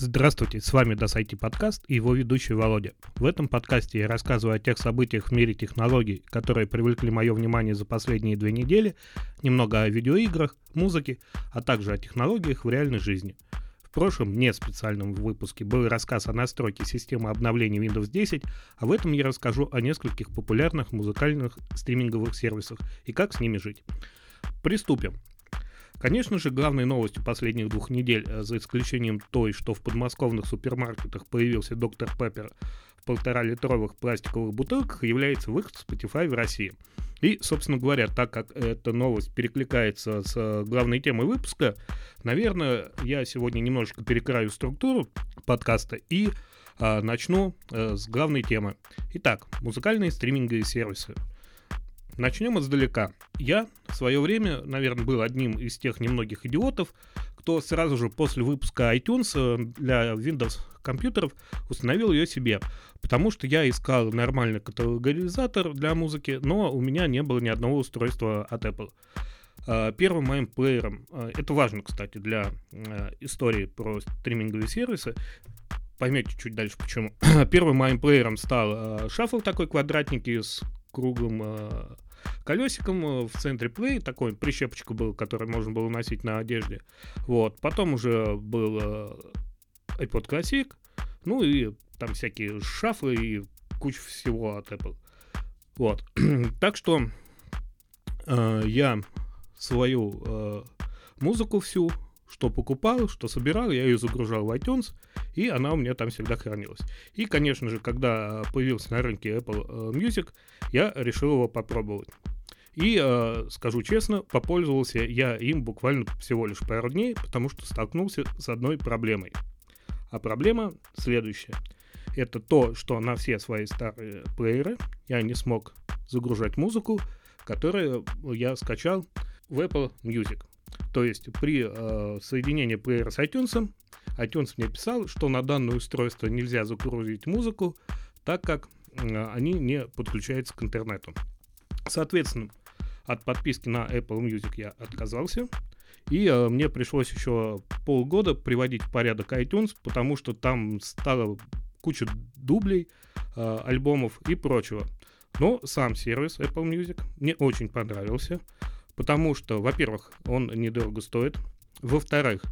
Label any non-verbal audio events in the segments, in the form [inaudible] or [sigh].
Здравствуйте, с вами DasIT подкаст и его ведущий Володя. В этом подкасте я рассказываю о тех событиях в мире технологий, которые привлекли мое внимание за последние две недели, немного о видеоиграх, музыке, а также о технологиях в реальной жизни. В прошлом, не специальном выпуске, был рассказ о настройке системы обновления Windows 10, а в этом я расскажу о нескольких популярных музыкальных стриминговых сервисах и как с ними жить. Приступим. Конечно же, главной новостью последних двух недель, э, за исключением той, что в подмосковных супермаркетах появился доктор Пеппер в полтора-литровых пластиковых бутылках, является выход Spotify в России. И, собственно говоря, так как эта новость перекликается с э, главной темой выпуска, наверное, я сегодня немножечко перекраю структуру подкаста и а, начну а, с главной темы. Итак, музыкальные стриминговые сервисы. Начнем издалека. Я в свое время, наверное, был одним из тех немногих идиотов, кто сразу же после выпуска iTunes э, для Windows компьютеров установил ее себе, потому что я искал нормальный каталогизатор для музыки, но у меня не было ни одного устройства от Apple. Э, первым моим плеером, э, это важно, кстати, для истории про стриминговые сервисы, поймете чуть дальше почему. [clears throat] Первым моим плеером стал шаффл такой квадратненький с круглым колесиком э, в центре плей, такой прищепочка был, который можно было носить на одежде. Вот. Потом уже был э, iPod Classic, ну и там всякие шафы и куча всего от Apple. Вот. [clears throat] так что э, я свою э, музыку всю что покупал, что собирал, я ее загружал в iTunes, и она у меня там всегда хранилась. И, конечно же, когда появился на рынке Apple э, Music, я решил его попробовать. И, э, скажу честно, попользовался я им буквально всего лишь пару дней, потому что столкнулся с одной проблемой. А проблема следующая. Это то, что на все свои старые плееры я не смог загружать музыку, которую я скачал в Apple Music. То есть при э, соединении плеера с iTunes, iTunes мне писал, что на данное устройство нельзя загрузить музыку, так как э, они не подключаются к интернету. Соответственно, от подписки на Apple Music я отказался. И э, мне пришлось еще полгода приводить в порядок iTunes, потому что там стало куча дублей, э, альбомов и прочего. Но сам сервис Apple Music мне очень понравился. Потому что, во-первых, он недорого стоит. Во-вторых,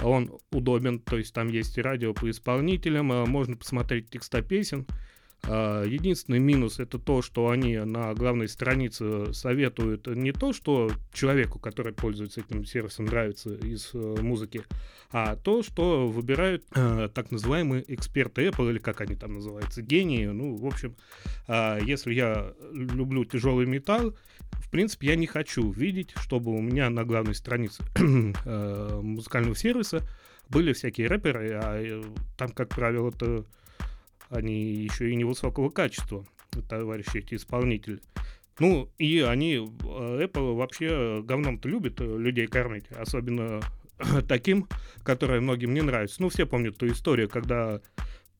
он удобен, то есть там есть радио по исполнителям, а можно посмотреть текста песен. А, единственный минус это то, что они на главной странице советуют не то, что человеку, который пользуется этим сервисом, нравится из э, музыки, а то, что выбирают э, так называемые эксперты Apple, или как они там называются, гении. Ну, в общем, э, если я люблю тяжелый металл, в принципе, я не хочу видеть, чтобы у меня на главной странице [clears throat] э, музыкального сервиса были всякие рэперы, а э, там, как правило, это они еще и невысокого качества, товарищи эти исполнители. Ну, и они, э, Apple вообще говном-то любит людей кормить, особенно [clears throat] таким, которые многим не нравится. Ну, все помнят ту историю, когда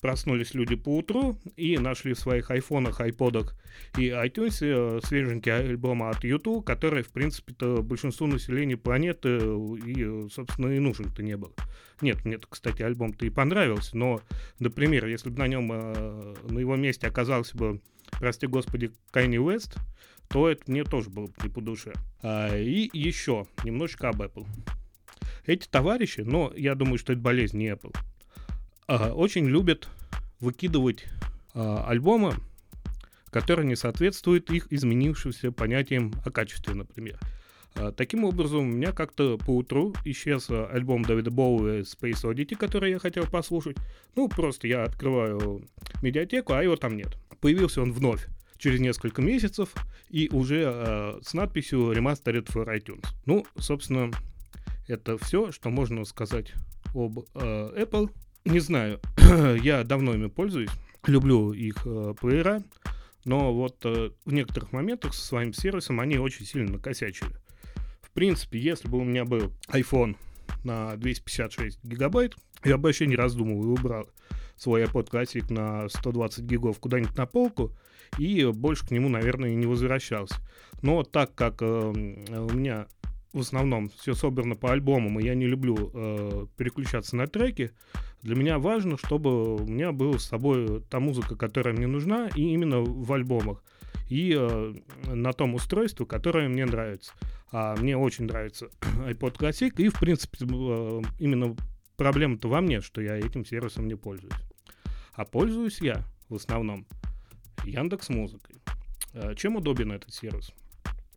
проснулись люди по утру и нашли в своих айфонах, айподах и iTunes э, свеженький альбом от YouTube, который, в принципе-то, большинству населения планеты и, собственно, и нужен-то не был. Нет, мне, кстати, альбом-то и понравился, но, например, если бы на нем, э, на его месте оказался бы, прости господи, Kanye West, то это мне тоже было бы не по душе. А, и еще немножечко об Apple. Эти товарищи, но я думаю, что это болезнь не Apple, очень любят выкидывать а, альбомы, которые не соответствуют их изменившимся понятиям о качестве, например. А, таким образом, у меня как-то по утру исчез альбом Дэвида Боуи Space Oddity, который я хотел послушать. Ну, просто я открываю медиатеку, а его там нет. Появился он вновь через несколько месяцев и уже э, с надписью Remastered for iTunes. Ну, собственно, это все, что можно сказать об э, Apple. Не знаю, [clears throat] я давно ими пользуюсь, люблю их э, плеера, но вот э, в некоторых моментах со своим сервисом они очень сильно накосячили. В принципе, если бы у меня был iPhone на 256 гигабайт, я бы вообще не раздумывал и убрал свой iPod Classic на 120 гигов куда-нибудь на полку и больше к нему, наверное, не возвращался. Но так как э, у меня в основном все собрано по альбомам, и я не люблю э, переключаться на треки, Для меня важно, чтобы у меня была с собой та музыка, которая мне нужна, и именно в альбомах. И э, на том устройстве, которое мне нравится. А мне очень нравится [clears throat] iPod Classic, и, в принципе, э, именно проблема-то во мне, что я этим сервисом не пользуюсь. А пользуюсь я в основном Яндекс Музыкой. Э, чем удобен этот сервис?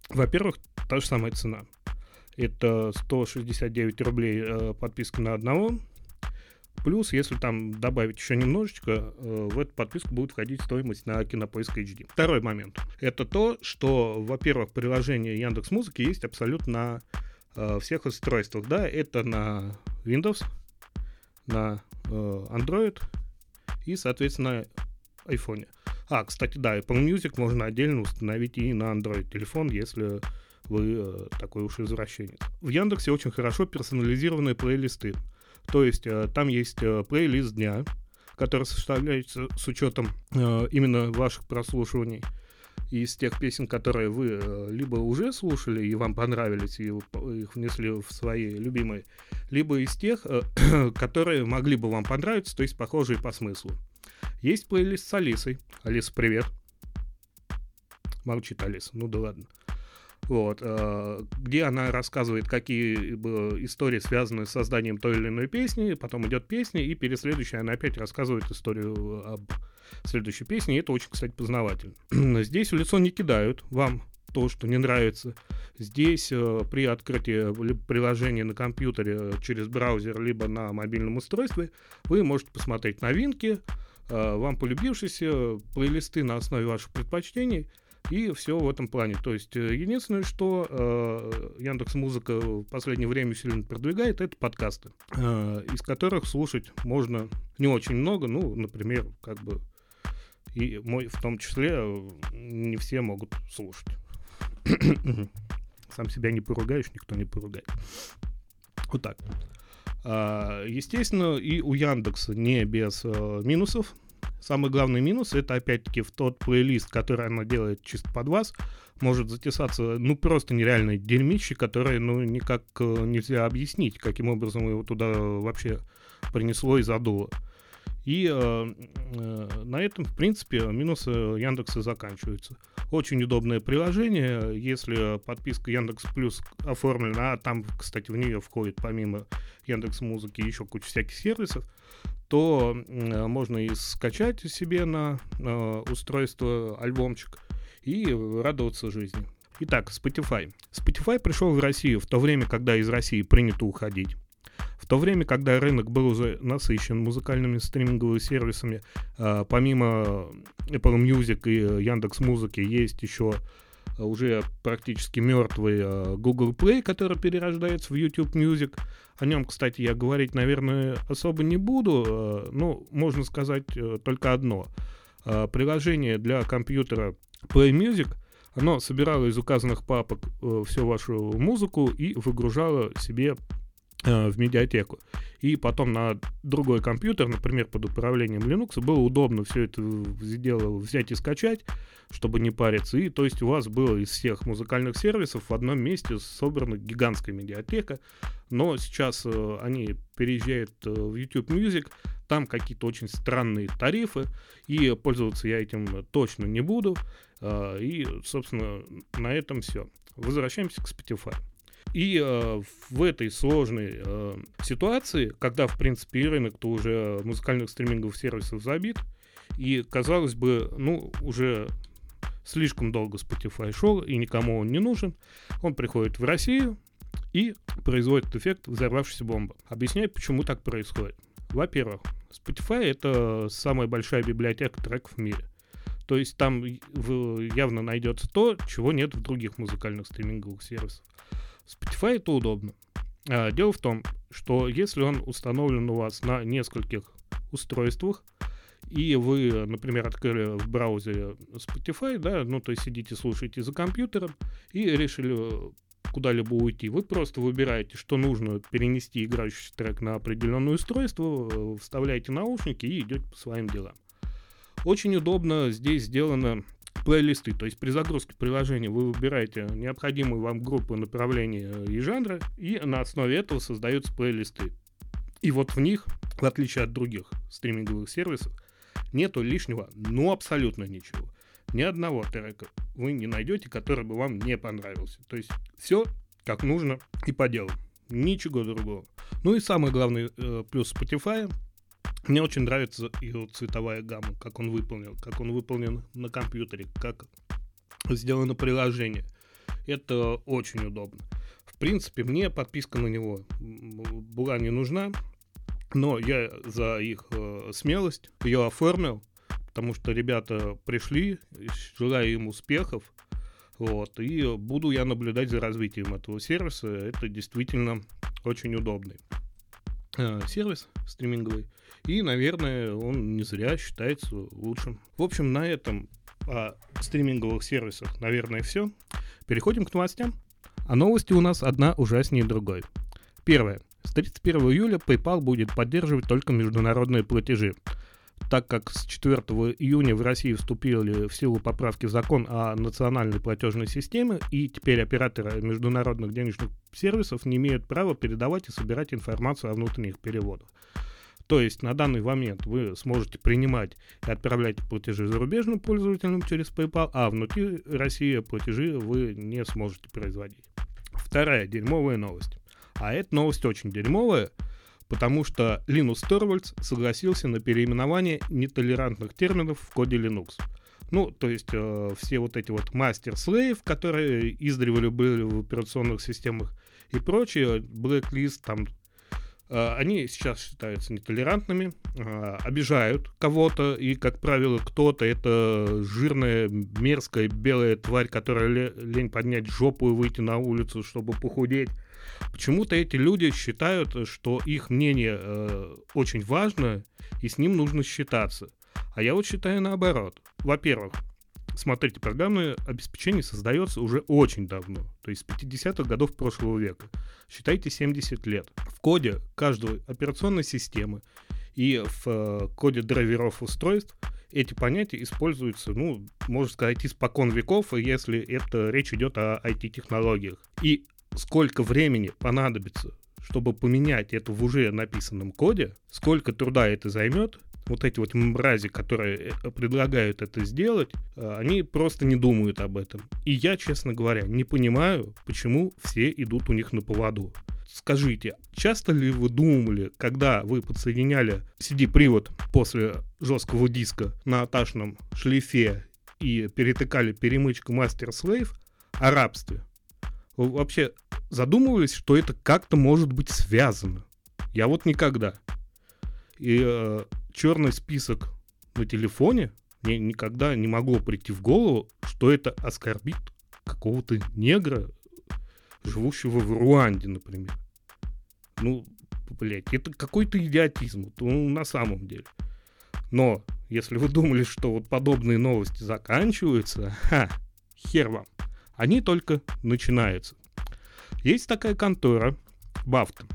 Во-первых, та же самая цена. Это 169 рублей э, подписка на одного. Плюс, если там добавить еще немножечко, э, в эту подписку будет входить стоимость на Кинопоиск HD. Второй момент. Это то, что, во-первых, приложение Яндекс Музыки есть абсолютно на всех устройствах. Да, это на Windows, на Android и, соответственно, iPhone. А, кстати, да, Apple Music можно отдельно установить и на Android телефон, если вы э, такой уж извращенец. В Яндексе очень хорошо персонализированные плейлисты. То есть э, там есть э, плейлист дня, который составляется с учетом э, именно ваших прослушиваний из тех песен, которые вы либо уже слушали и вам понравились, и их внесли в свои любимые, либо из тех, [clears throat] которые могли бы вам понравиться, то есть похожие по смыслу. Есть плейлист с Алисой. Алиса, привет. Молчит Алиса, ну да ладно. Вот, э, где она рассказывает, какие истории связаны с созданием той или иной песни, потом идет песня, и перед следующей она опять рассказывает историю об следующей песне, и это очень, кстати, познавательно. [clears throat] Здесь в лицо не кидают вам то, что не нравится. Здесь э, при открытии приложения на компьютере через браузер либо на мобильном устройстве вы можете посмотреть новинки, Э, вам полюбившиеся плейлисты на основе ваших предпочтений и все в этом плане. То есть э, единственное, что э, Яндекс Музыка в последнее время сильно продвигает, это подкасты, э, из которых слушать можно не очень много, ну, например, как бы и мой в том числе не все могут слушать. Сам себя не поругаешь, никто не поругает. Вот так. А, естественно, и у Яндекса не без э, минусов. Самый главный минус это опять-таки в тот плейлист, который она делает чисто под вас, может затесаться, ну, просто нереальное дерьмище, которое, ну, никак э, нельзя объяснить, каким образом его туда вообще принесло и задуло. И э, э, на этом, в принципе, минусы Яндекса заканчиваются. Очень удобное приложение, если подписка Яндекс Плюс оформлена, а там, кстати, в нее входит помимо Яндекс Музыки еще куча всяких сервисов, то э, можно и скачать себе на э, устройство альбомчик и радоваться жизни. Итак, Spotify. Spotify пришел в Россию в то время, когда из России принято уходить. То время, когда рынок был уже насыщен музыкальными стриминговыми сервисами, э, помимо Apple Music и Яндекс Музыки есть еще уже практически мертвый э, Google Play, который перерождается в YouTube Music. О нем, кстати, я говорить, наверное, особо не буду. Э, ну, можно сказать э, только одно. Приложение для компьютера Play Music, оно собирало из указанных папок всю вашу музыку и выгружало себе в медиатеку. И потом на другой компьютер, например, под управлением Linux, было удобно все это дело взять и скачать чтобы не париться. И то есть у вас было из всех музыкальных сервисов в одном месте собрана гигантская медиатека, но сейчас э, они переезжают э, в YouTube Music, там какие-то очень странные тарифы, и пользоваться я этим точно не буду. Э, и, собственно, на этом все. Возвращаемся к Spotify. И э, в этой сложной э, ситуации, когда, в принципе, и рынок-то уже музыкальных стриминговых сервисов забит, и, казалось бы, ну, уже слишком долго Spotify шел, и никому он не нужен. Он приходит в Россию и производит эффект взорвавшейся бомбы. Объясняю, почему так происходит. Во-первых, Spotify — это самая большая библиотека треков в мире. То есть там явно найдется то, чего нет в других музыкальных стриминговых сервисах. Spotify это удобно. А, дело в том, что если он установлен у вас на нескольких устройствах, и вы, например, открыли в браузере Spotify, да, ну, то есть сидите, слушаете за компьютером и решили куда-либо уйти. Вы просто выбираете, что нужно перенести играющий трек на определенное устройство, вставляете наушники и идете по своим делам. Очень удобно здесь сделано плейлисты, то есть при загрузке приложения вы выбираете необходимую вам группу направления и жанра, и на основе этого создаются плейлисты. И вот в них, в отличие от других стриминговых сервисов, нету лишнего, ну абсолютно ничего. Ни одного трека вы не найдете, который бы вам не понравился. То есть все как нужно и по делу. Ничего другого. Ну и самый главный э, плюс Spotify. Мне очень нравится его цветовая гамма, как он выполнен, как он выполнен на компьютере, как сделано приложение. Это очень удобно. В принципе, мне подписка на него была не нужна, но я за их э, смелость ее оформил, потому что ребята пришли, желаю им успехов, вот, и буду я наблюдать за развитием этого сервиса. Это действительно очень удобный [laughs] сервис стриминговый. И, наверное, он не зря считается лучшим. В общем, на этом о стриминговых сервисах, наверное, все. Переходим к новостям. А новости у нас одна ужаснее другой. Первое. С 31 июля PayPal будет поддерживать только международные платежи. Так как с 4 июня в России вступили в силу поправки в закон о национальной платежной системе, и теперь операторы международных денежных сервисов не имеют права передавать и собирать информацию о внутренних переводах. То есть на данный момент вы сможете принимать и отправлять платежи зарубежным пользователям через PayPal, а внутри России платежи вы не сможете производить. Вторая дерьмовая новость. А эта новость очень дерьмовая, потому что Линус Торвальдс согласился на переименование нетолерантных терминов в коде Linux. Ну, то есть э, все вот эти вот мастер-слейв, которые издревле были в операционных системах и прочее, blacklist, там они сейчас считаются нетолерантными, э, обижают кого-то, и, как правило, кто-то это жирная, мерзкая, белая тварь, которая лень поднять жопу и выйти на улицу, чтобы похудеть. Почему-то эти люди считают, что их мнение э, очень важно, и с ним нужно считаться. А я вот считаю наоборот. Во-первых, Смотрите, программное обеспечение создается уже очень давно, то есть с 50-х годов прошлого века. Считайте 70 лет. В коде каждой операционной системы и в э, коде драйверов устройств эти понятия используются, ну, можно сказать, испокон веков, если это речь идет о IT-технологиях. И сколько времени понадобится, чтобы поменять это в уже написанном коде, сколько труда это займет, вот эти вот мрази, которые э, предлагают это сделать, э, они просто не думают об этом. И я, честно говоря, не понимаю, почему все идут у них на поводу. Скажите, часто ли вы думали, когда вы подсоединяли CD-привод после жесткого диска на аташном шлифе и перетыкали перемычку Master-Slave о рабстве? Вы вообще задумывались, что это как-то может быть связано? Я вот никогда. И э, черный список на телефоне, мне никогда не могло прийти в голову, что это оскорбит какого-то негра, живущего в Руанде, например. Ну, блядь, это какой-то идиотизм, ну, на самом деле. Но, если вы думали, что вот подобные новости заканчиваются, ха, хер вам. Они только начинаются. Есть такая контора, Бафта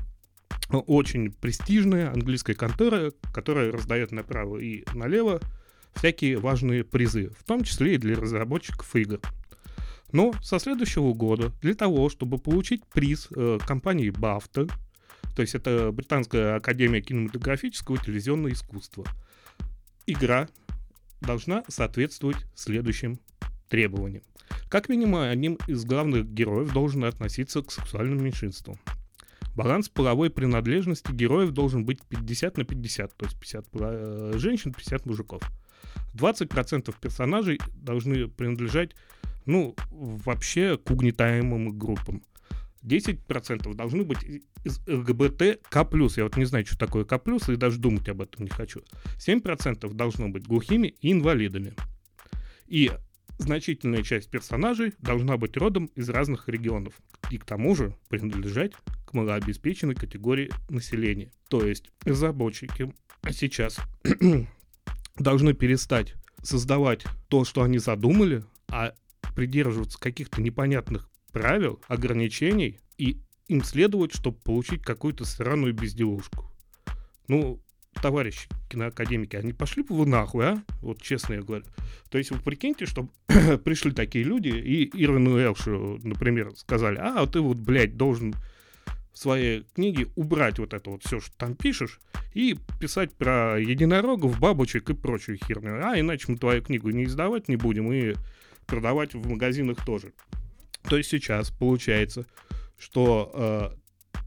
очень престижная английская контора, которая раздает направо и налево всякие важные призы, в том числе и для разработчиков игр. Но со следующего года для того, чтобы получить приз э, компании BAFTA, то есть это Британская академия кинематографического и телевизионного искусства, игра должна соответствовать следующим требованиям. Как минимум, одним из главных героев должен относиться к сексуальным меньшинствам. Баланс половой принадлежности героев должен быть 50 на 50, то есть 50 э, женщин, 50 мужиков. 20% персонажей должны принадлежать, ну, вообще к угнетаемым группам. 10% должны быть из ЛГБТ К+, я вот не знаю, что такое К+, и даже думать об этом не хочу. 7% должно быть глухими и инвалидами. И значительная часть персонажей должна быть родом из разных регионов и к тому же принадлежать к малообеспеченной категории населения. То есть разработчики сейчас [clears throat] должны перестать создавать то, что они задумали, а придерживаться каких-то непонятных правил, ограничений и им следовать, чтобы получить какую-то странную безделушку. Ну, товарищи киноакадемики, они пошли бы вы нахуй, а? Вот честно я говорю. То есть вы прикиньте, что [clears throat] пришли такие люди и Ирвину Элшу, например, сказали, а, ты вот, блядь, должен в своей книге убрать вот это вот все, что там пишешь, и писать про единорогов, бабочек и прочую херню. А иначе мы твою книгу не издавать не будем и продавать в магазинах тоже. То есть сейчас получается, что э,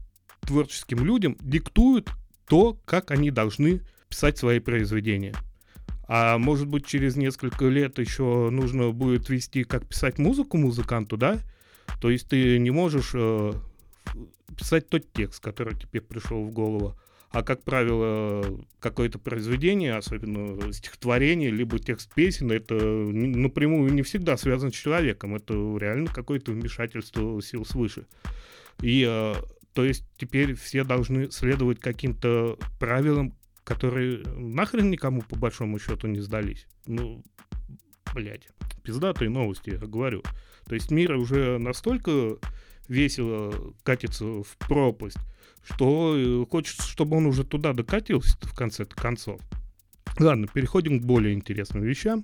творческим людям диктуют то, как они должны писать свои произведения. А может быть, через несколько лет еще нужно будет вести, как писать музыку музыканту, да? То есть ты не можешь э, писать тот текст, который тебе пришел в голову. А, как правило, какое-то произведение, особенно стихотворение, либо текст песен, это напрямую не всегда связано с человеком. Это реально какое-то вмешательство сил свыше. И э, то есть теперь все должны следовать каким-то правилам, которые нахрен никому по большому счету не сдались. Ну, блядь, пиздатые новости, я говорю. То есть мир уже настолько весело катится в пропасть, что э, хочется, чтобы он уже туда докатился в конце концов. Ладно, переходим к более интересным вещам,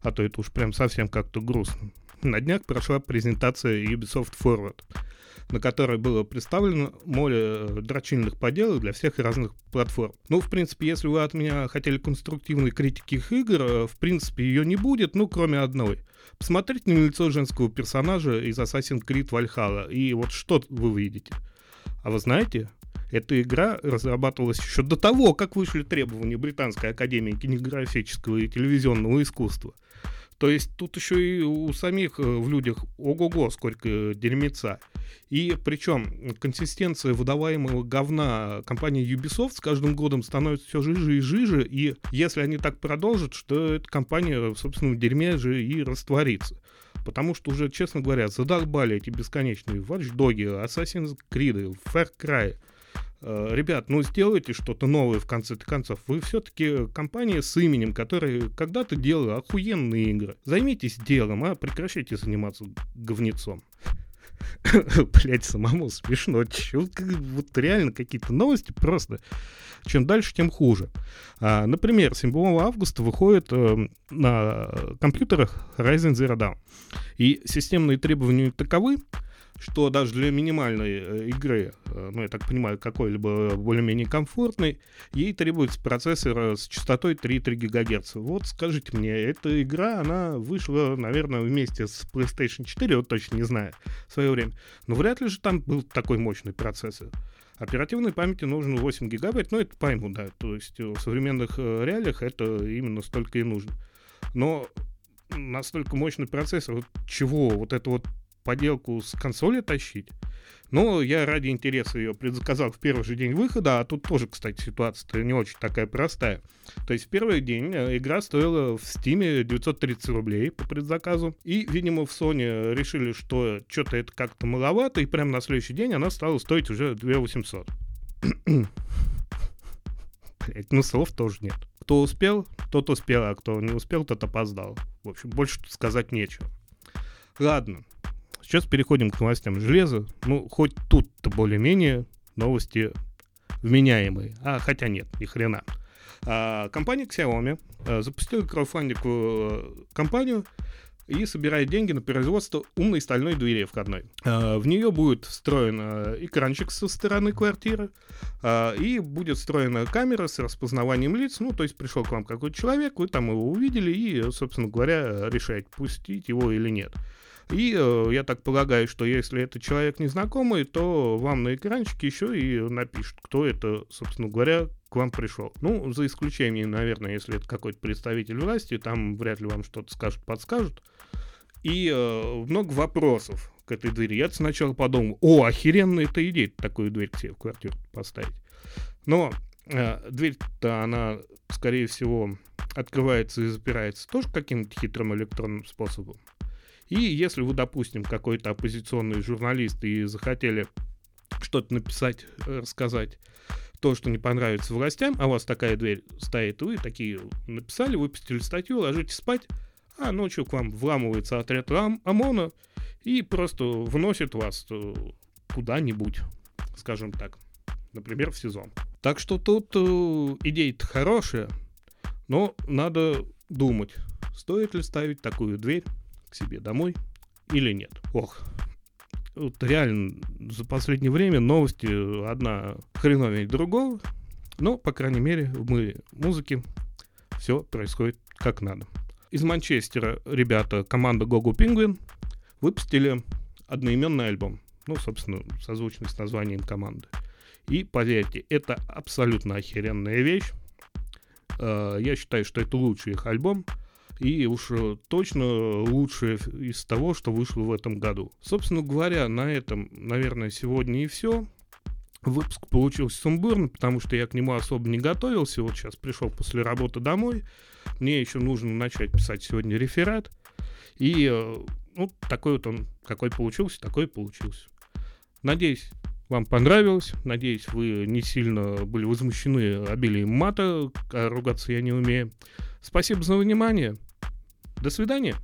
а то это уж прям совсем как-то грустно. На днях прошла презентация Ubisoft Forward — на которой было представлено море э, дрочильных поделок для всех разных платформ. Ну, в принципе, если вы от меня хотели конструктивной критики их игр, э, в принципе, ее не будет, ну, кроме одной. Посмотрите на лицо женского персонажа из Assassin's Creed Valhalla, и вот что вы увидите. А вы знаете, эта игра разрабатывалась еще до того, как вышли требования Британской Академии кинематографического и телевизионного искусства. То есть тут еще и у самих э, в людях ого-го сколько дерьмеца. И причем консистенция выдаваемого говна компании Ubisoft с каждым годом становится все жиже и жиже, и если они так продолжат, что эта компания, собственно, в дерьме же и растворится. Потому что уже, честно говоря, задолбали эти бесконечные Watch Dogs, Assassin's Creed, Far Cry, Э, ребят, ну сделайте что-то новое в конце концов. Вы все-таки компания с именем, которая когда-то делала охуенные игры. Займитесь делом, а прекращайте заниматься говнецом. [laughs] Блять, самому смешно. Чё, вот реально какие-то новости просто. Чем дальше, тем хуже. А, например, 7 августа выходит э, на компьютерах Ryzen Zero Dawn. И системные требования таковы, что даже для минимальной э, игры, э, ну, я так понимаю, какой-либо более-менее комфортной, ей требуется процессор с частотой 3,3 ГГц. Вот скажите мне, эта игра, она вышла, наверное, вместе с PlayStation 4, вот точно не знаю, в свое время. Но вряд ли же там был такой мощный процессор. Оперативной памяти нужно 8 гигабайт, ну, это пойму, да, то есть в современных э, реалиях это именно столько и нужно. Но настолько мощный процессор, вот чего, вот это вот поделку с консоли тащить. Но я ради интереса ее предзаказал в первый же день выхода, а тут тоже, кстати, ситуация не очень такая простая. То есть в первый день э, игра стоила в Steam 930 рублей по предзаказу, и, видимо, в Sony решили, что что-то это как-то маловато, и прямо на следующий день она стала стоить уже 2800. [coughs] Блять, ну слов тоже нет. Кто успел, тот успел, а кто не успел, тот опоздал. В общем, больше сказать нечего. Ладно, Сейчас переходим к новостям железа. Ну, хоть тут-то более-менее новости вменяемые. А, хотя нет, ни хрена. А, компания Xiaomi а, запустила краудфандинговую э, компанию и собирает деньги на производство умной стальной двери входной. А, в нее будет встроен экранчик со стороны квартиры, а, и будет встроена камера с распознаванием лиц. Ну, то есть пришел к вам какой-то человек, вы там его увидели и, собственно говоря, решаете, пустить его или нет. И э, я так полагаю, что если это человек незнакомый, то вам на экранчике еще и напишут, кто это, собственно говоря, к вам пришел. Ну, за исключением, наверное, если это какой-то представитель власти, там вряд ли вам что-то скажут, подскажут. И э, много вопросов к этой двери. Я сначала подумал, о, охеренная это идея, такую дверь к себе в квартиру поставить. Но э, дверь-то она, скорее всего, открывается и запирается тоже каким-то хитрым электронным способом. И если вы, допустим, какой-то оппозиционный журналист и захотели что-то написать, рассказать, то, что не понравится властям, а у вас такая дверь стоит, вы такие написали, выпустили статью, ложитесь спать, а ночью к вам вламывается отряд ОМОНа и просто вносит вас э, куда-нибудь, скажем так, например, в сезон. Так что тут э, идея-то хорошая, но надо думать, стоит ли ставить такую дверь к себе домой или нет. Ох, Вот реально за последнее время новости одна хреновее другого. Но, по крайней мере, в мире музыки все происходит как надо. Из Манчестера ребята, команда Гогу Penguin, выпустили одноименный альбом. Ну, собственно, созвучный с названием команды. И поверьте, это абсолютно охеренная вещь. Э, я считаю, что это лучший их альбом. И уж э, точно лучшее из того, что вышло в этом году. Собственно говоря, на этом, наверное, сегодня и все. Выпуск получился сумбурный, потому что я к нему особо не готовился. Вот сейчас пришел после работы домой. Мне еще нужно начать писать сегодня реферат. И э, ну, такой вот он, какой получился, такой получился. Надеюсь, вам понравилось. Надеюсь, вы не сильно были возмущены обилием мата, а ругаться я не умею. Спасибо за внимание. До свидания.